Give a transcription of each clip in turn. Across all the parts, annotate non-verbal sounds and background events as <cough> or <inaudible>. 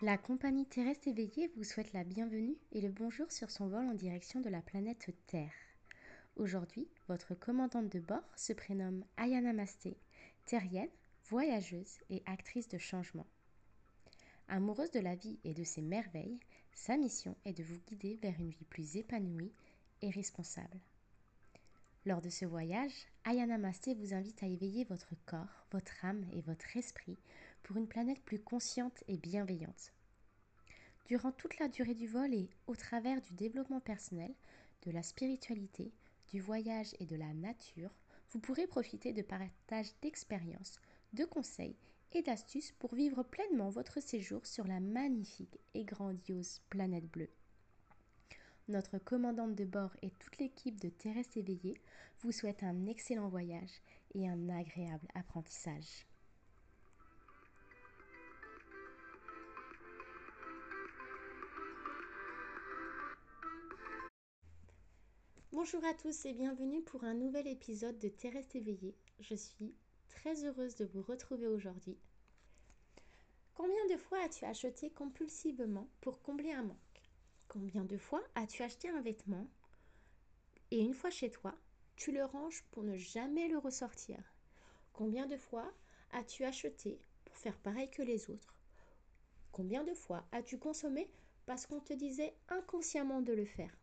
La compagnie terrestre éveillée vous souhaite la bienvenue et le bonjour sur son vol en direction de la planète Terre. Aujourd'hui, votre commandante de bord se prénomme Ayana Masté, terrienne, voyageuse et actrice de changement. Amoureuse de la vie et de ses merveilles, sa mission est de vous guider vers une vie plus épanouie et responsable. Lors de ce voyage, Ayana Masté vous invite à éveiller votre corps, votre âme et votre esprit pour une planète plus consciente et bienveillante. Durant toute la durée du vol et au travers du développement personnel, de la spiritualité, du voyage et de la nature, vous pourrez profiter de partages d'expériences, de conseils et d'astuces pour vivre pleinement votre séjour sur la magnifique et grandiose planète bleue. Notre commandante de bord et toute l'équipe de Terrestre éveillée vous souhaitent un excellent voyage et un agréable apprentissage. Bonjour à tous et bienvenue pour un nouvel épisode de Terrestre éveillé. Je suis très heureuse de vous retrouver aujourd'hui. Combien de fois as-tu acheté compulsivement pour combler un manque? Combien de fois as-tu acheté un vêtement et une fois chez toi, tu le ranges pour ne jamais le ressortir? Combien de fois as-tu acheté pour faire pareil que les autres? Combien de fois as-tu consommé parce qu'on te disait inconsciemment de le faire?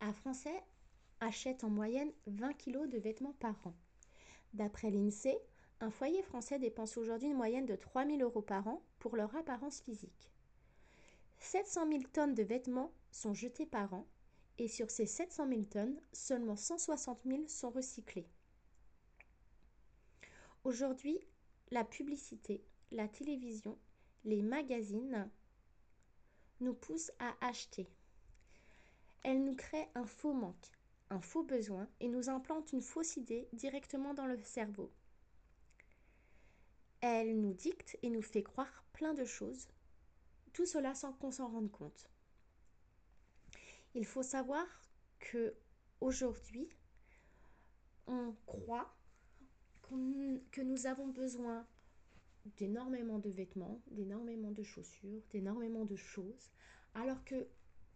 Un Français achète en moyenne 20 kg de vêtements par an. D'après l'INSEE, un foyer français dépense aujourd'hui une moyenne de 3 000 euros par an pour leur apparence physique. 700 000 tonnes de vêtements sont jetées par an et sur ces 700 000 tonnes, seulement 160 000 sont recyclés. Aujourd'hui, la publicité, la télévision, les magazines nous poussent à acheter, elle nous crée un faux manque, un faux besoin et nous implante une fausse idée directement dans le cerveau. Elle nous dicte et nous fait croire plein de choses, tout cela sans qu'on s'en rende compte. Il faut savoir que aujourd'hui, on croit que nous avons besoin d'énormément de vêtements, d'énormément de chaussures, d'énormément de choses, alors que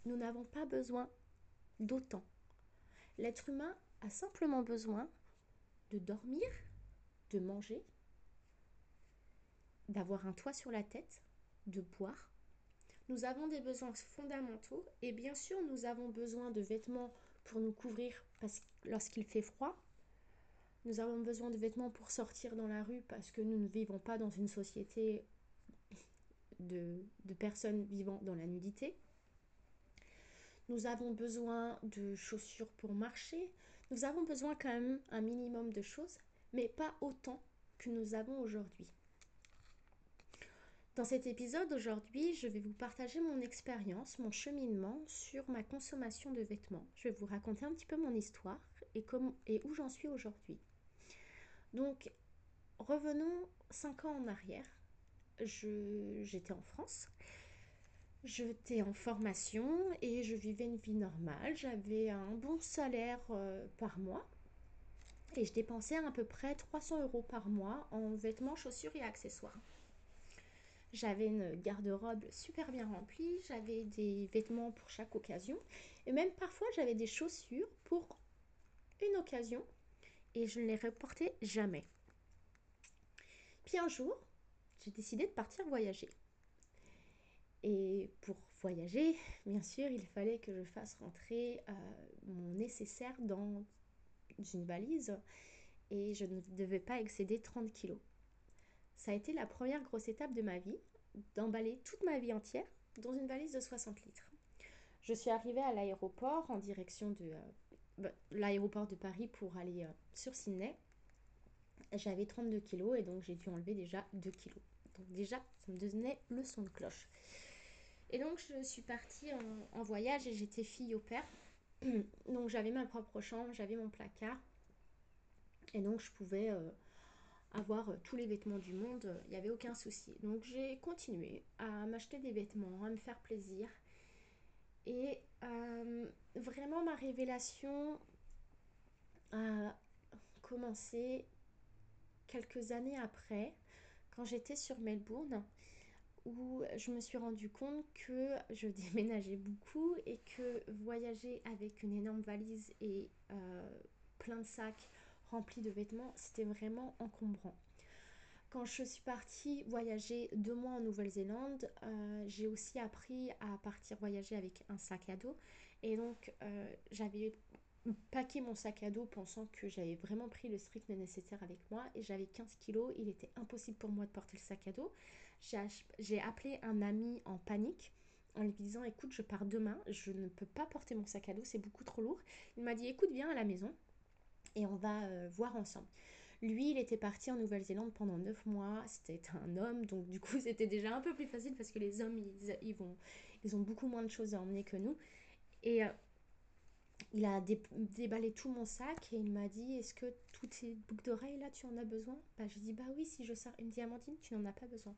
nous n'avons pas besoin d'autant. L'être humain a simplement besoin de dormir, de manger, d'avoir un toit sur la tête, de boire. Nous avons des besoins fondamentaux et bien sûr nous avons besoin de vêtements pour nous couvrir lorsqu'il fait froid. Nous avons besoin de vêtements pour sortir dans la rue parce que nous ne vivons pas dans une société de, de personnes vivant dans la nudité. Nous avons besoin de chaussures pour marcher. Nous avons besoin quand même un minimum de choses, mais pas autant que nous avons aujourd'hui. Dans cet épisode aujourd'hui, je vais vous partager mon expérience, mon cheminement sur ma consommation de vêtements. Je vais vous raconter un petit peu mon histoire et, et où j'en suis aujourd'hui. Donc, revenons 5 ans en arrière. J'étais en France J'étais en formation et je vivais une vie normale. J'avais un bon salaire euh, par mois et je dépensais à peu près 300 euros par mois en vêtements, chaussures et accessoires. J'avais une garde-robe super bien remplie, j'avais des vêtements pour chaque occasion et même parfois j'avais des chaussures pour une occasion et je ne les reportais jamais. Puis un jour, j'ai décidé de partir voyager. Et pour voyager, bien sûr, il fallait que je fasse rentrer euh, mon nécessaire dans une valise et je ne devais pas excéder 30 kilos. Ça a été la première grosse étape de ma vie, d'emballer toute ma vie entière dans une valise de 60 litres. Je suis arrivée à l'aéroport en direction de euh, bah, l'aéroport de Paris pour aller euh, sur Sydney. J'avais 32 kilos et donc j'ai dû enlever déjà 2 kilos. Donc déjà, ça me donnait le son de cloche. Et donc, je suis partie en, voyage et j'étais fille au père. <clears throat> donc, j'avais ma propre chambre, j'avais mon placard. Et donc, je pouvais euh, avoir euh, tous les vêtements du monde, il n'y avait aucun souci. Donc, j'ai continué à m'acheter des vêtements, à me faire plaisir. Et euh, vraiment, ma révélation a commencé quelques années après, quand j'étais sur Melbourne où je me suis rendu compte que je déménageais beaucoup et que voyager avec une énorme valise et euh, plein de sacs remplis de vêtements, c'était vraiment encombrant. Quand je suis partie voyager deux mois en Nouvelle-Zélande, euh, j'ai aussi appris à partir voyager avec un sac à dos. Et donc, euh, j'avais paqué mon sac à dos pensant que j'avais vraiment pris le strict nécessaire avec moi. Et j'avais 15 kilos. Il était impossible pour moi de porter le sac à dos. J'ai appelé un ami en panique en lui disant écoute je pars demain, je ne peux pas porter mon sac à dos, c'est beaucoup trop lourd. Il m'a dit écoute viens à la maison et on va euh, voir ensemble. Lui, il était parti en Nouvelle-Zélande pendant 9 mois. C'était un homme, donc du coup, <laughs> c'était déjà un peu plus facile parce que les hommes, ils, vont, ils ont beaucoup moins de choses à emmener que nous. Et euh, il a déballé tout mon sac et il m'a dit Est-ce que toutes ces boucles d'oreilles là, tu en as besoin? Bah, J'ai dit Bah oui, si je sors une diamantine, tu n'en as pas besoin.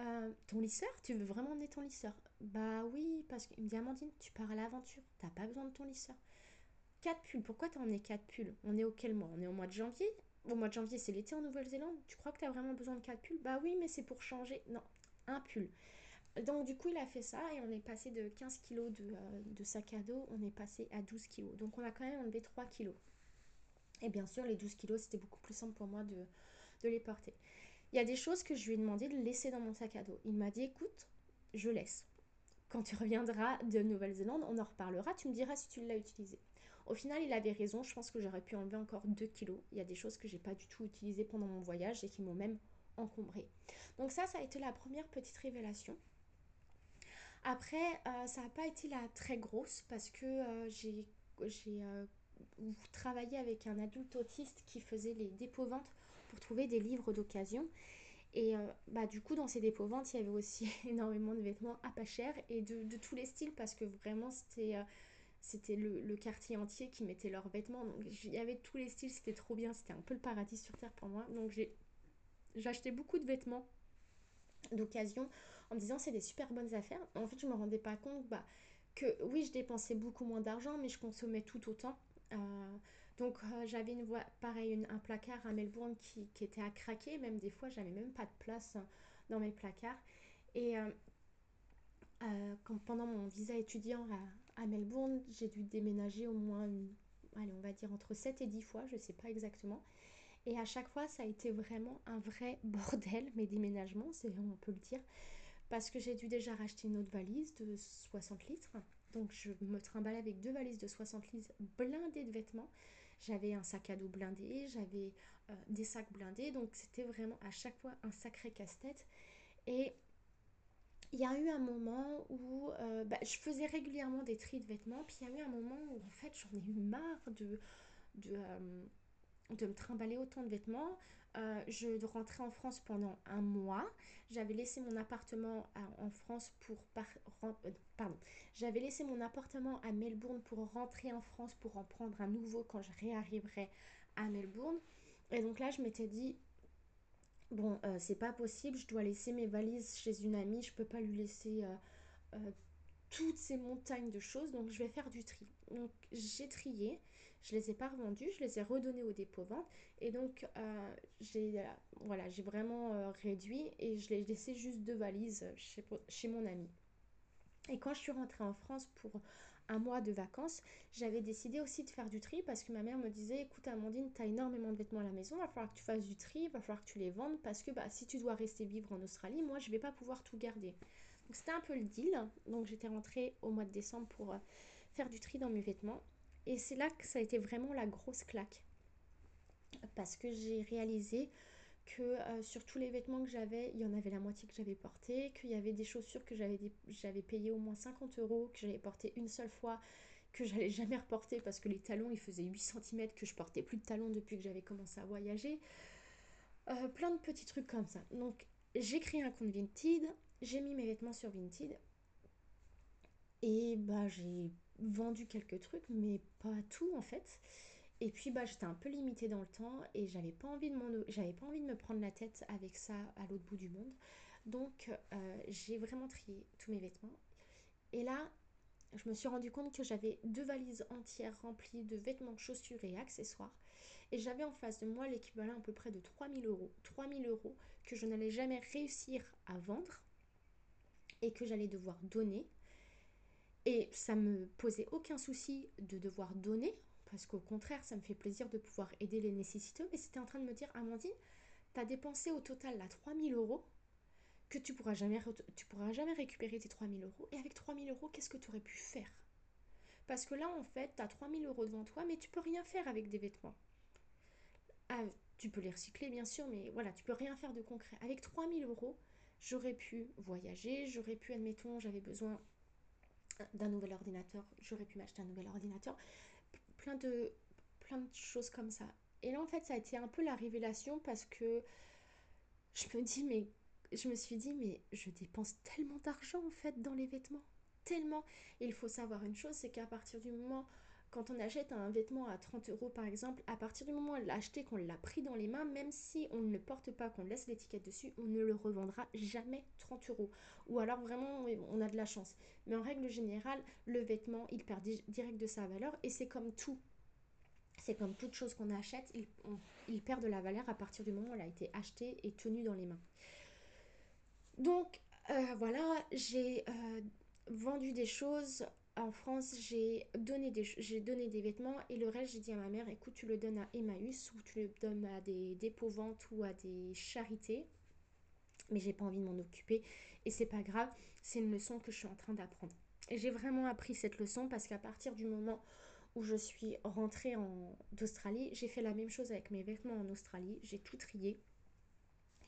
Euh, ton lisseur, tu veux vraiment emmener ton lisseur? Bah oui, parce qu'une diamantine, tu pars à l'aventure, t'as pas besoin de ton lisseur. 4 pulls, pourquoi t'as emmené 4 pulls? On est au quel mois? On est au mois de janvier? Au mois de janvier, c'est l'été en Nouvelle-Zélande. Tu crois que tu as vraiment besoin de 4 pulls? Bah oui, mais c'est pour changer. Non, un pull. Donc du coup, il a fait ça et on est passé de 15 kg euh, de, sac à dos, on est passé à 12 kg. Donc on a quand même enlevé 3 kg. Et bien sûr, les 12 kg, c'était beaucoup plus simple pour moi de les porter. Il y a des choses que je lui ai demandé de laisser dans mon sac à dos. Il m'a dit, écoute, je laisse. Quand tu reviendras de Nouvelle-Zélande, on en reparlera, tu me diras si tu l'as utilisé. Au final, il avait raison. Je pense que j'aurais pu enlever encore 2 kilos. Il y a des choses que j'ai pas du tout utilisées pendant mon voyage et qui m'ont même encombré. Donc ça, ça a été la première petite révélation. Après, euh, ça n'a pas été la très grosse parce que euh, j'ai euh, travaillé avec un adulte autiste qui faisait les dépôts-ventes trouver des livres d'occasion. Et bah, du coup, dans ces dépôts-ventes, il y avait aussi <laughs> énormément de vêtements à pas cher et de, tous les styles parce que vraiment, c'était c'était le, quartier entier qui mettait leurs vêtements. Donc il y avait tous les styles, c'était trop bien, c'était un peu le paradis sur terre pour moi. Donc j'ai acheté beaucoup de vêtements d'occasion en disant c'est des super bonnes affaires. En fait, je me rendais pas compte bah, que oui, je dépensais beaucoup moins d'argent, mais je consommais tout autant. Euh, donc euh, j'avais une voie, pareil, un placard à Melbourne qui, était à craquer. Même des fois, j'avais même pas de place hein, dans mes placards. Et euh, quand, pendant mon visa étudiant à, à Melbourne, j'ai dû déménager au moins, allez, on va dire entre 7 et 10 fois, je sais pas exactement. Et à chaque fois, ça a été vraiment un vrai <laughs> bordel, mes déménagements, on peut le dire. Parce que j'ai dû déjà racheter une autre valise de 60 litres. Donc je me trimballais avec deux valises de 60 litres blindées de vêtements. J'avais un sac à dos blindé, j'avais euh, des sacs blindés. Donc c'était vraiment à chaque fois un sacré casse-tête. Et il y a eu un moment où euh, bah, je faisais régulièrement des tris de vêtements, puis il y a eu un moment où en fait j'en ai eu marre de, euh, de, me trimballer autant de vêtements. Euh, je rentrais en France pendant un mois. J'avais laissé mon appartement en France pour pardon. J'avais laissé mon appartement à Melbourne pour rentrer en France pour en prendre un nouveau quand je réarriverai à Melbourne. Et donc là, je m'étais dit, bon, euh, c'est pas possible, je dois laisser mes valises chez une amie, je peux pas lui laisser euh, euh, toutes ces montagnes de choses, donc je vais faire du tri. Donc j'ai trié, je les ai pas revendus, je les ai redonnés au dépôt-vente, et donc j'ai voilà, j'ai vraiment réduit et je l'ai laissé juste deux valises chez, mon ami. Et quand je suis rentrée en France pour un mois de vacances, j'avais décidé aussi de faire du tri parce que ma mère me disait écoute Amandine, tu énormément de vêtements à la maison, il va falloir que tu fasses du tri, il va falloir que tu les vendes parce que bah, si tu dois rester vivre en Australie, moi je vais pas pouvoir tout garder. Donc c'était un peu le deal. Donc j'étais rentrée au mois de décembre pour euh, faire du tri dans mes vêtements. Et c'est là que ça a été vraiment la grosse claque. Parce que j'ai réalisé que euh, sur tous les vêtements que j'avais, il y en avait la moitié que j'avais porté, qu'il y avait des chaussures que j'avais, j'avais payé au moins 50 euros, que j'avais porté une seule fois, que j'allais <laughs> jamais reporter parce que les talons ils faisaient 8 cm, que je portais plus de talons depuis que j'avais commencé à voyager. Euh, plein de petits trucs comme ça. Donc j'ai créé un compte Vinted, j'ai mis mes vêtements sur Vinted et bah j'ai vendu quelques trucs, mais pas tout en fait. Et puis bah j'étais un peu limitée dans le temps et j'avais pas envie de pas envie de me prendre la tête avec ça à l'autre bout du monde. Donc euh, j'ai vraiment trié tous mes vêtements. Et là, je me suis rendu compte que j'avais deux valises entières remplies de vêtements, chaussures et accessoires. Et j'avais en face de moi l'équivalent à peu près de 3000 euros. 3000 euros que je n'allais jamais réussir à vendre et que j'allais devoir donner. Et ça me posait aucun souci de devoir donner, parce qu'au contraire, ça me fait plaisir de pouvoir aider les nécessiteux. Mais c'était en train de me dire, Amandine, tu as dépensé au total là 3000 euros, que tu pourras jamais, pourras jamais récupérer tes 3000 euros. Et avec 3000 euros, qu'est-ce que tu aurais pu faire? Parce que là, en fait, tu as 3000 euros devant toi, mais tu peux rien faire avec des vêtements. Ah, tu peux les recycler, bien sûr, mais voilà, tu peux rien faire de concret. Avec 3000 euros, j'aurais pu voyager, j'aurais pu, admettons, j'avais besoin d'un nouvel ordinateur, j'aurais pu m'acheter un nouvel ordinateur, plein de, plein de choses comme ça. Et là, en fait, ça a été un peu la révélation parce que je me dis, mais je me suis dit, mais je dépense tellement d'argent en fait dans les vêtements. Tellement. Il faut savoir une chose, c'est qu'à partir du moment quand on achète un vêtement à 30 euros par exemple, à partir du moment où on l'a acheté, qu'on l'a pris dans les mains, même si on ne le porte pas, qu'on laisse l'étiquette dessus, on ne le revendra jamais 30 euros. Ou alors vraiment, on a de la chance. Mais en règle générale, le vêtement, il perd direct de sa valeur et c'est comme tout. C'est comme toute chose qu'on achète, il, perd de la valeur à partir du moment où elle a été achetée et tenue dans les mains. Donc euh, voilà, j'ai euh, vendu des choses en France, j'ai donné, des, vêtements et le reste, j'ai dit à ma mère, écoute, tu le donnes à Emmaüs ou tu le donnes à des dépôts-ventes ou à des charités. Mais j'ai pas envie de m'en occuper et c'est pas grave, c'est une leçon que je suis en train d'apprendre. Et j'ai vraiment appris cette leçon parce qu'à partir du moment où je suis rentrée en d'Australie, j'ai fait la même chose avec mes vêtements en Australie, j'ai tout trié.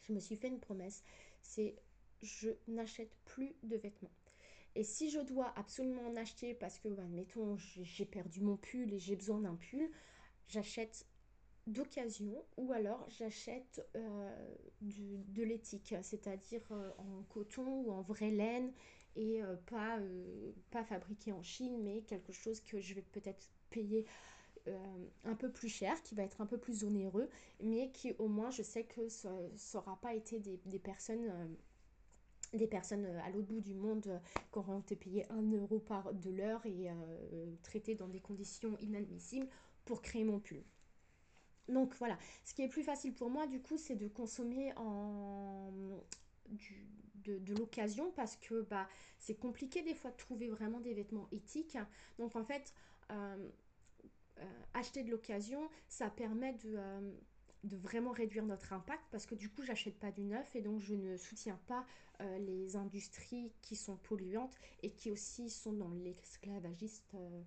Je me suis fait une promesse, c'est je n'achète plus de vêtements. Et si je dois absolument en acheter parce que, admettons, bah, j'ai perdu mon pull et j'ai besoin d'un pull, j'achète d'occasion ou alors j'achète euh, de l'éthique, c'est-à-dire euh, en coton ou en vraie laine et euh, pas, pas fabriqué en Chine, mais quelque chose que je vais peut-être payer un peu plus cher, qui va être un peu plus onéreux, mais qui au moins je sais que ça n'aura pas été des, des personnes des personnes euh, à l'autre bout du monde euh, qui auront été payées 1 euro par de l'heure et euh, traitées dans des conditions inadmissibles pour créer mon pull. Donc voilà, ce qui est plus facile pour moi du coup c'est de consommer en de, l'occasion parce que bah, c'est compliqué des fois de trouver vraiment des vêtements éthiques. Donc en fait, acheter de l'occasion, ça permet de de vraiment réduire notre impact parce que du coup j'achète pas du neuf et donc je ne soutiens pas euh, les industries qui sont polluantes et qui aussi sont dans l'esclavagiste euh,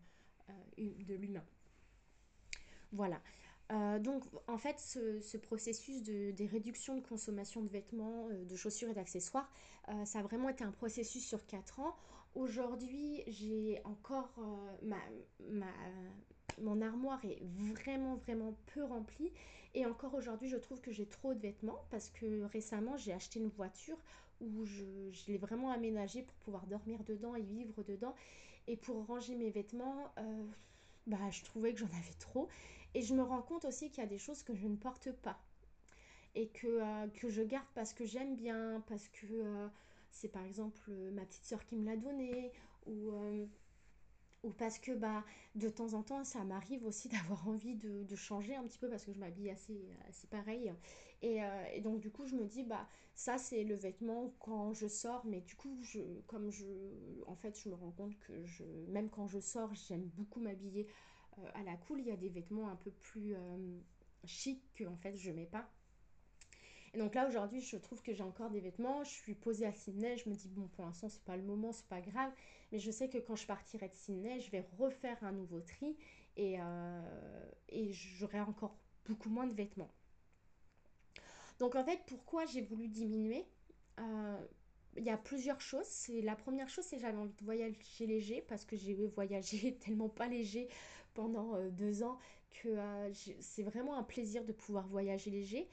euh, de l'humain. Voilà. donc en fait ce, processus de, des réductions de consommation de vêtements, de chaussures et d'accessoires, ça a vraiment été un processus sur 4 ans. Aujourd'hui j'ai encore ma, ma mon armoire est vraiment vraiment peu remplie. Et encore aujourd'hui je trouve que j'ai trop de vêtements parce que récemment j'ai acheté une voiture où je, l'ai vraiment aménagée pour pouvoir dormir dedans et vivre dedans. Et pour ranger mes vêtements euh, bah je trouvais que j'en avais trop. Et je me rends compte aussi qu'il y a des choses que je ne porte pas et que, euh, je garde parce que j'aime bien parce que euh, c'est par exemple ma petite soeur qui me l'a donné ou ou parce que bah de temps en temps ça m'arrive aussi <laughs> d'avoir envie de, changer un petit peu parce que je m'habille assez, pareil. Euh, et, donc du coup je me dis bah ça c'est le vêtement quand je sors. Mais du coup je comme je en fait je me rends compte que je même quand je sors j'aime beaucoup m'habiller euh, à la cool. Il y a des vêtements un peu plus euh, chic que en fait je mets pas et donc là aujourd'hui je trouve que j'ai encore des vêtements je suis posée à Sydney je me dis bon pour l'instant c'est pas le moment c'est pas grave mais je sais que quand je partirai de Sydney, je vais refaire un nouveau tri et, euh, et j'aurai encore beaucoup moins de vêtements. Donc en fait, pourquoi j'ai voulu diminuer? Euh, Il y a plusieurs choses. La première chose, c'est que j'avais envie de voyager léger parce que j'ai voyagé <laughs> tellement pas léger pendant euh, deux ans que c'est vraiment un plaisir de pouvoir voyager léger.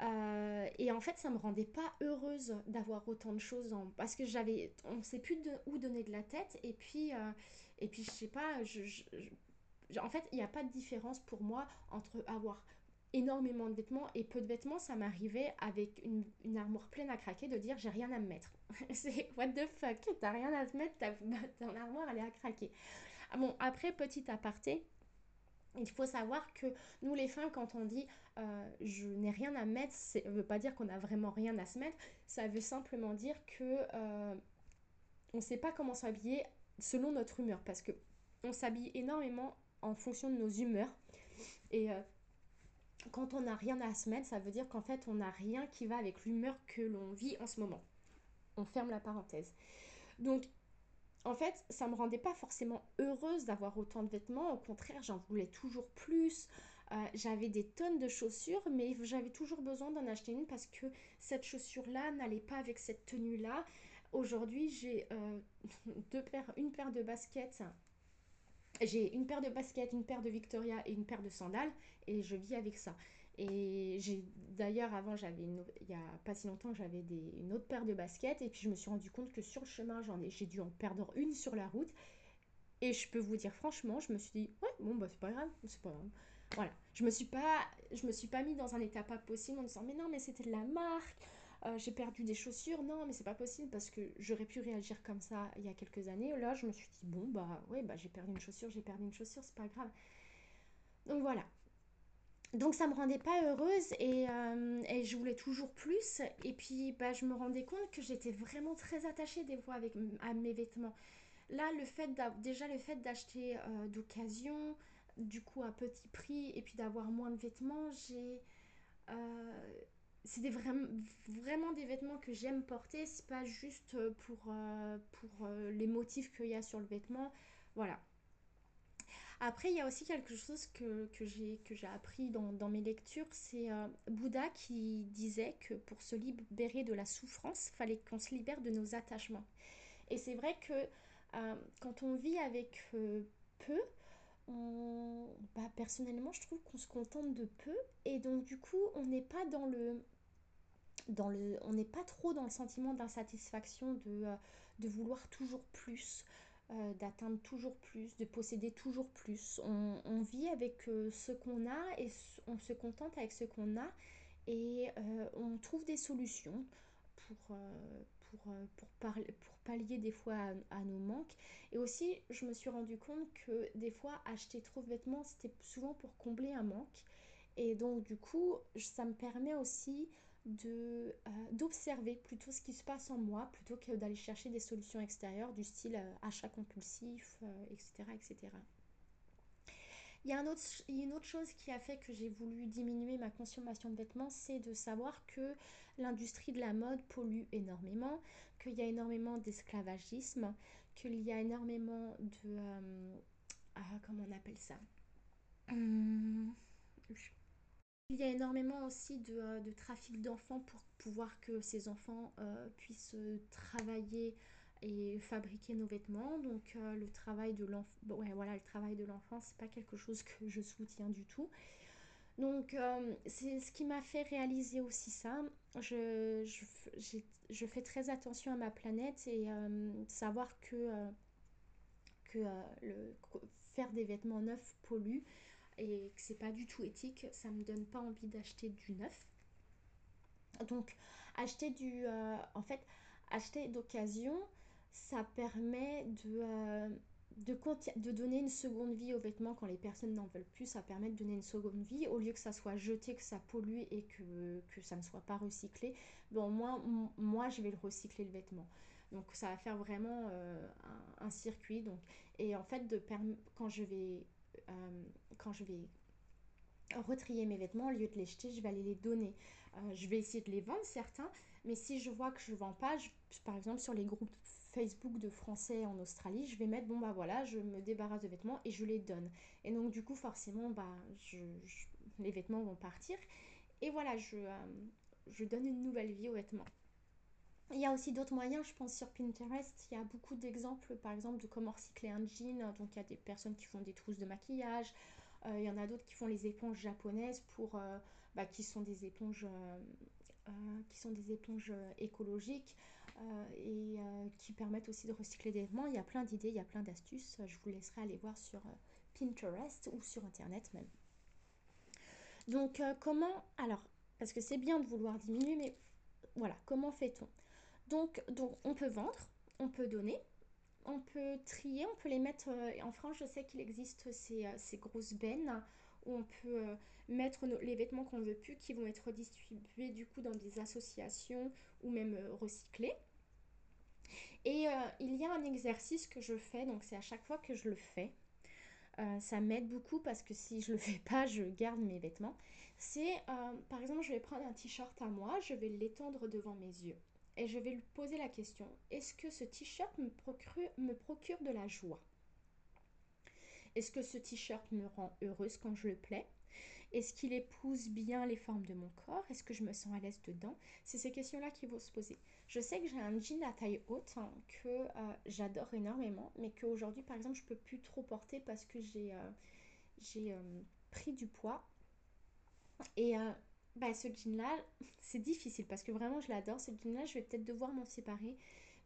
Euh, et en fait, ça me rendait pas heureuse d'avoir autant de choses en... parce que j'avais, on sait plus de, où donner de la tête. Et puis, euh, et puis je sais pas, je, en fait, il n'y a pas de différence pour moi entre avoir énormément de vêtements et peu de vêtements. Ça m'arrivait avec une, une, armoire pleine à craquer de dire j'ai rien à me mettre. <laughs> C'est what the fuck, t'as rien à te mettre, ton <laughs> armoire elle est à craquer. Ah bon, après, petit aparté. Il faut savoir que nous les femmes, quand on dit euh, je n'ai rien à mettre, ça ne veut pas dire qu'on n'a vraiment rien à se mettre, ça veut simplement dire que euh, on ne sait pas comment s'habiller selon notre humeur parce que on s'habille énormément en fonction de nos humeurs. Et euh, quand on n'a rien à se mettre, ça veut dire qu'en fait, on n'a rien qui va avec l'humeur que l'on vit en ce moment. On ferme la parenthèse. Donc, en fait, ça me rendait pas forcément heureuse d'avoir autant de vêtements. Au contraire, j'en voulais toujours plus. Euh, j'avais des tonnes de chaussures, mais j'avais toujours besoin d'en acheter une parce que cette chaussure-là n'allait pas avec cette tenue-là. Aujourd'hui, j'ai euh, <laughs> deux paires, une paire de baskets. J'ai une paire de baskets, une paire de Victoria et une paire de sandales et je vis avec ça. Et j'ai d'ailleurs avant j'avais il y a pas si longtemps j'avais une autre paire de baskets et puis je me suis rendu compte que sur le chemin j'en ai j'ai dû en perdre une sur la route et je peux vous dire franchement je me suis dit ouais bon bah c'est pas grave c'est pas grave voilà je me suis pas je me suis pas mis dans un état pas possible en disant mais non mais c'était de la marque euh, j'ai perdu des chaussures, non, mais c'est pas possible parce que j'aurais pu réagir comme ça il y a quelques années. Là, je me suis dit, bon, bah ouais, bah j'ai perdu une chaussure, j'ai perdu une chaussure, c'est pas grave. Donc voilà. Donc ça me rendait pas heureuse et, euh, je voulais toujours plus. Et puis bah, je me rendais compte que j'étais vraiment très attachée des fois avec, à mes vêtements. Là, le fait déjà le fait d'acheter euh, d'occasion, du coup à petit prix, et puis d'avoir moins de vêtements, j'ai c'est des vraiment, des vêtements que j'aime porter. C'est pas juste euh, pour, euh, pour euh, les motifs qu'il y a sur le vêtement. Voilà. Après, il y a aussi quelque chose que, j'ai appris dans, mes lectures. C'est Bouddha qui disait que pour se libérer de la souffrance, fallait qu'on se libère de nos attachements. Et c'est vrai que quand on vit avec peu, bah, personnellement, je trouve qu'on se contente de peu et donc du coup, on n'est pas dans le on n'est pas trop dans le sentiment d'insatisfaction euh, de vouloir toujours plus, euh, d'atteindre toujours plus, de posséder toujours plus. On, vit avec euh, ce qu'on a et on se contente avec ce qu'on a et on trouve des solutions pour, pour, pour, pour pallier des fois à, nos manques. Et aussi, je me suis rendu compte que des fois, acheter trop de vêtements, c'était souvent pour combler un manque. Et donc, du coup, ça me permet aussi euh, d'observer plutôt ce qui se passe en moi plutôt que d'aller chercher des solutions extérieures du style euh, achat compulsif, etc., euh, etc. Il y a une autre chose qui a fait que j'ai voulu diminuer ma consommation de vêtements, c'est de savoir que l'industrie de la mode pollue énormément, qu'il y a énormément d'esclavagisme, qu'il y a énormément de... ah, comment on appelle ça? Hum, il y a énormément aussi de, euh, trafic d'enfants pour pouvoir que ces enfants euh, puissent travailler et fabriquer nos vêtements. Donc euh, le travail de l'enfant, ouais, voilà, le travail de l'enfant, c'est pas quelque chose que je soutiens du tout. Donc c'est ce qui m'a fait réaliser aussi ça. Je, je, fais très attention à ma planète et savoir que, que le, faire des vêtements neufs pollue et que c'est pas du tout éthique, ça me donne pas envie d'acheter du neuf. Donc acheter du euh, en fait acheter d'occasion, ça permet de euh, de, donner une seconde vie aux vêtements quand les personnes n'en veulent plus, ça permet de donner une seconde vie au lieu que ça soit jeté, que ça pollue et que, que ça ne soit pas recyclé. Bon, moi, moi, je vais le recycler le vêtement. Donc ça va faire vraiment euh, un, circuit. Donc, et en fait, de quand je vais euh, quand je vais retrier mes vêtements, au lieu de les jeter, je vais aller les donner. Euh, je vais essayer de les vendre, certains, mais si je vois que je ne vends pas, par exemple sur les groupes Facebook de Français en Australie, je vais mettre, bon bah voilà, je me débarrasse de vêtements et je les donne. Et donc du coup, forcément, bah, je, les vêtements vont partir. Et voilà, je, euh, je donne une nouvelle vie aux vêtements. Il y a aussi d'autres moyens, je pense sur Pinterest, il y a beaucoup d'exemples par exemple de comment recycler un jean. Donc il y a des personnes qui font des trousses de maquillage, euh, il y en a d'autres qui font les éponges japonaises pour, euh, bah, qui sont des éponges, euh, qui sont des éponges écologiques et qui permettent aussi de recycler des vêtements. Il y a plein d'idées, il y a plein d'astuces. Je vous laisserai aller voir sur Pinterest ou sur Internet même. Donc comment, alors, parce que c'est bien de vouloir diminuer, mais voilà, comment fait-on? Donc, on peut vendre, on peut donner, on peut trier, on peut les mettre... Euh, en France, je sais qu'il existe ces, euh, grosses bennes où on peut euh, mettre les vêtements qu'on ne veut plus qui vont être distribués du coup dans des associations ou même recyclés. Et il y a un exercice que je fais, donc c'est à chaque fois que je le fais. Ça m'aide beaucoup parce que si je le fais pas, je garde mes vêtements. C'est, par exemple, je vais prendre un t-shirt à moi, je vais l'étendre devant mes yeux et je vais lui poser la question est-ce que ce t-shirt me procure, de la joie? Est-ce que ce t-shirt me rend heureuse quand je le plais? Est-ce qu'il épouse bien les formes de mon corps? Est-ce que je me sens à l'aise dedans? C'est ces questions-là qui vont se poser. Je sais que j'ai un jean à taille haute hein, que euh, j'adore énormément, mais qu'aujourd'hui, par exemple, je peux plus trop porter parce que j'ai euh, euh, pris du poids. Et bah, ce jean-là, c'est difficile parce que vraiment, je l'adore. Ce jean-là, je vais peut-être devoir m'en séparer.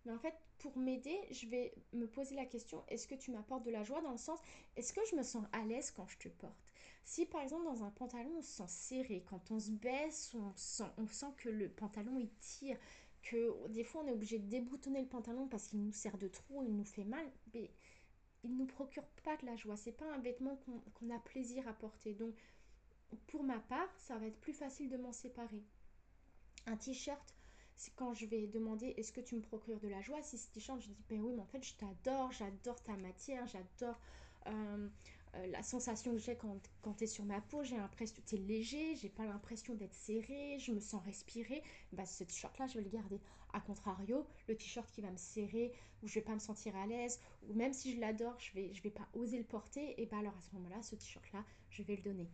Mais en fait, pour m'aider, je vais me poser la question, est-ce que tu m'apportes de la joie dans le sens, est-ce que je me sens à l'aise quand je te porte? Si par exemple dans un pantalon on se sent serré, quand on se baisse, on sent, on sent que le pantalon il tire, que des fois on est obligé de déboutonner le pantalon parce qu'il nous sert de trop, il nous fait mal, mais il nous procure pas de la joie. C'est pas un vêtement qu'on a plaisir à porter. Donc pour ma part, ça va être plus facile de m'en séparer. Un t-shirt, c'est quand je vais demander est-ce que tu me procures de la joie? Si ce t-shirt, je dis ben oui, mais en fait, je t'adore, j'adore ta matière, j'adore euh, euh, la sensation que j'ai quand, quand tu es sur ma peau, j'ai l'impression que tu es léger, j'ai pas l'impression d'être serré, je me sens respirer. Bah, ce t-shirt là, je vais le garder. A contrario, le t-shirt qui va me serrer, ou je vais pas me sentir à l'aise, ou même si je l'adore, je vais, je vais pas oser le porter, et bah alors à ce moment-là, ce t-shirt là, je vais le donner.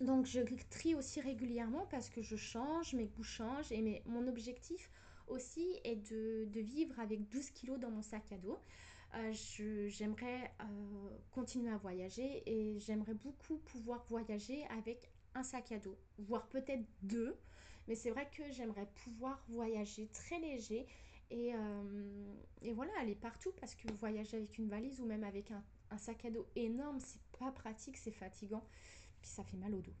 Donc je trie aussi régulièrement parce que je change, mes goûts changent, et mon objectif aussi est de, de vivre avec 12 kilos dans mon sac à dos. Euh, j'aimerais euh, continuer à voyager et j'aimerais beaucoup pouvoir voyager avec un sac à dos, voire peut-être deux. Mais c'est vrai que j'aimerais pouvoir voyager très léger et, euh, et, voilà, aller partout parce que voyager avec une valise ou même avec un, un sac à dos énorme, c'est pas pratique, c'est fatigant, ça fait mal au dos.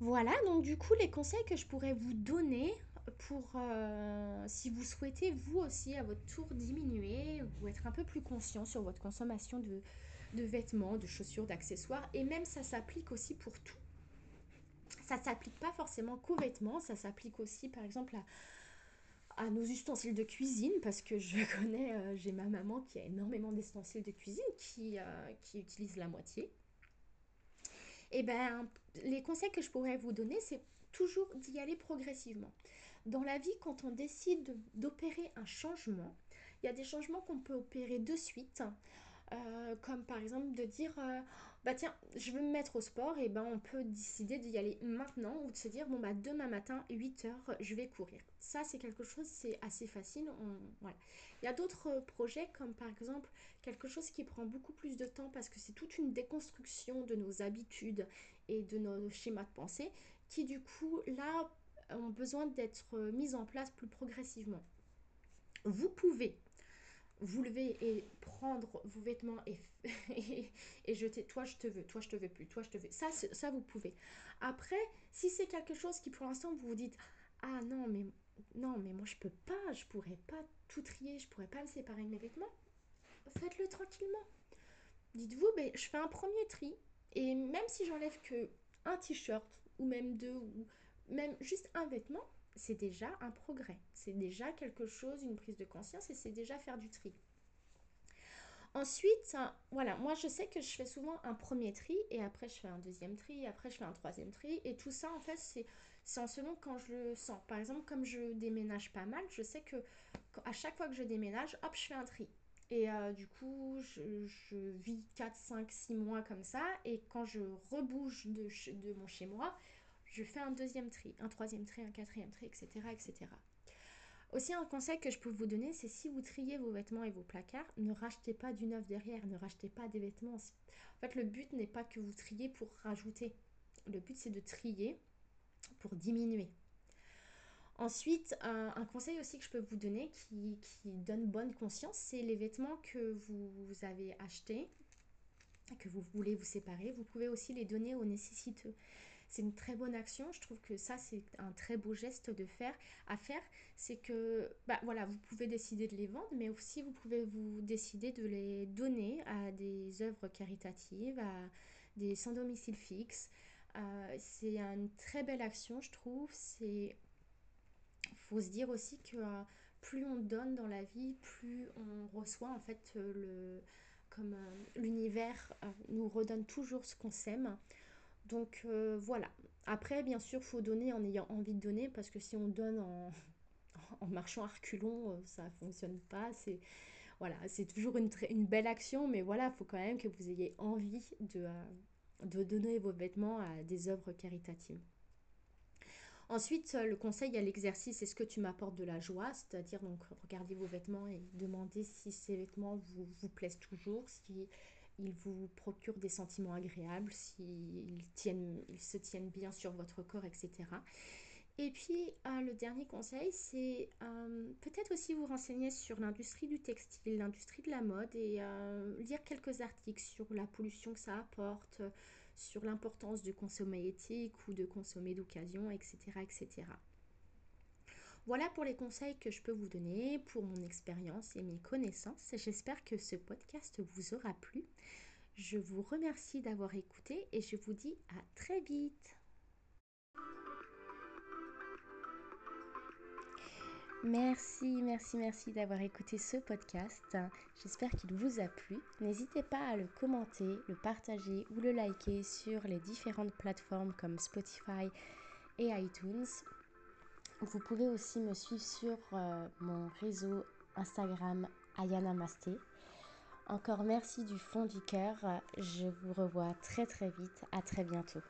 Voilà, donc du coup, les conseils que je pourrais vous donner pour, euh, si vous souhaitez vous aussi à votre tour diminuer ou être un peu plus conscient sur votre consommation de, vêtements, de chaussures, d'accessoires, et même ça s'applique aussi pour tout. Ça s'applique pas forcément qu'aux vêtements, ça s'applique aussi par exemple à, nos ustensiles de cuisine, parce que je connais, euh, j'ai ma maman qui a énormément d'ustensiles de cuisine qui, euh, qui utilise la moitié. Et eh ben, les conseils que je pourrais vous donner, c'est toujours d'y aller progressivement. Dans la vie, quand on décide d'opérer un changement, il y a des changements qu'on peut opérer de suite. Euh, comme par exemple de dire euh, bah tiens je veux me mettre au sport et ben on peut décider d'y aller maintenant ou de se dire bon bah demain matin 8 heures je vais courir ça c'est quelque chose c'est assez facile voilà. il y a d'autres projets comme par exemple quelque chose qui prend beaucoup plus de temps parce que c'est toute une déconstruction de nos habitudes et de nos schémas de pensée qui du coup là ont besoin d'être mises en place plus progressivement. Vous pouvez vous lever et prendre vos vêtements <laughs> et, et, jeter toi je te veux, toi je te veux plus, toi je te veux. Ça, ça vous pouvez. Après, si c'est quelque chose qui pour l'instant vous vous dites ah non mais non mais moi je peux pas, je pourrais pas tout trier, je pourrais pas me séparer de mes vêtements, faites-le tranquillement. Dites-vous ben, je fais un premier tri et même si j'enlève que un t-shirt ou même deux ou même juste un vêtement, c'est déjà un progrès. C'est déjà quelque chose, une prise de conscience et c'est déjà faire du tri. Ensuite, voilà, moi je sais que je fais souvent un premier tri et après je fais un deuxième tri après je fais un troisième tri et tout ça en fait c'est en selon quand je le sens. Par exemple, comme je déménage pas mal, je sais que à chaque fois que je déménage, hop, je fais un tri. Et euh, du coup, je, je, vis 4, 5, 6 mois comme ça. Et quand je rebouge de, de mon chez moi, je fais un deuxième tri, un troisième tri, un quatrième tri, etc. etc. Aussi, un conseil que je peux vous donner, c'est si vous triez vos vêtements et vos placards, ne rachetez pas du neuf derrière, ne rachetez pas des vêtements. En fait, le but n'est pas que vous triez pour rajouter. Le but, c'est de trier pour diminuer. Ensuite, un, conseil aussi que je peux vous donner qui, qui donne bonne conscience, c'est les vêtements que vous avez achetés, que vous voulez vous séparer. Vous pouvez aussi les donner aux nécessiteux c'est une très bonne action. Je trouve que ça, c'est un très beau geste de faire, à faire. C'est que, bah voilà, vous pouvez décider de les vendre, mais aussi vous pouvez vous décider de les donner à des œuvres caritatives, à des sans domicile fixe. Euh, c'est une très belle action, je trouve. C'est faut se dire aussi que euh, plus on donne dans la vie, plus on reçoit en fait euh, le comme l'univers nous redonne toujours ce qu'on sème. Donc voilà. Après, bien sûr, faut donner en ayant envie de donner parce que si on donne en, <laughs> marchant à reculons, ça fonctionne pas. C'est voilà, toujours une, belle action, mais voilà, il faut quand même que vous ayez envie de, de donner vos vêtements à des œuvres caritatives. Ensuite, euh, le conseil à l'exercice, est-ce que tu m'apportes de la joie? C'est-à-dire, donc, regardez vos vêtements et demandez si ces vêtements vous, vous plaisent toujours, si ils vous procurent des sentiments agréables, s'ils ils se tiennent bien sur votre corps, etc. Et puis, euh, le dernier conseil, c'est euh, peut-être aussi vous renseigner sur l'industrie du textile, l'industrie de la mode et lire quelques articles sur la pollution que ça apporte, sur l'importance de consommer éthique ou de consommer d'occasion, etc., etc. Voilà pour les conseils que je peux vous donner, pour mon expérience et mes connaissances. J'espère que ce podcast vous aura plu. Je vous remercie d'avoir écouté et je vous dis à très vite. Merci, merci, merci d'avoir écouté ce podcast. J'espère qu'il vous a plu. N'hésitez pas à le commenter, le partager ou le liker sur les différentes plateformes comme Spotify et iTunes. Vous pouvez aussi me suivre sur euh, mon réseau Instagram Ayana Masté. Encore merci du fond du cœur. Je vous revois très très vite. À très bientôt.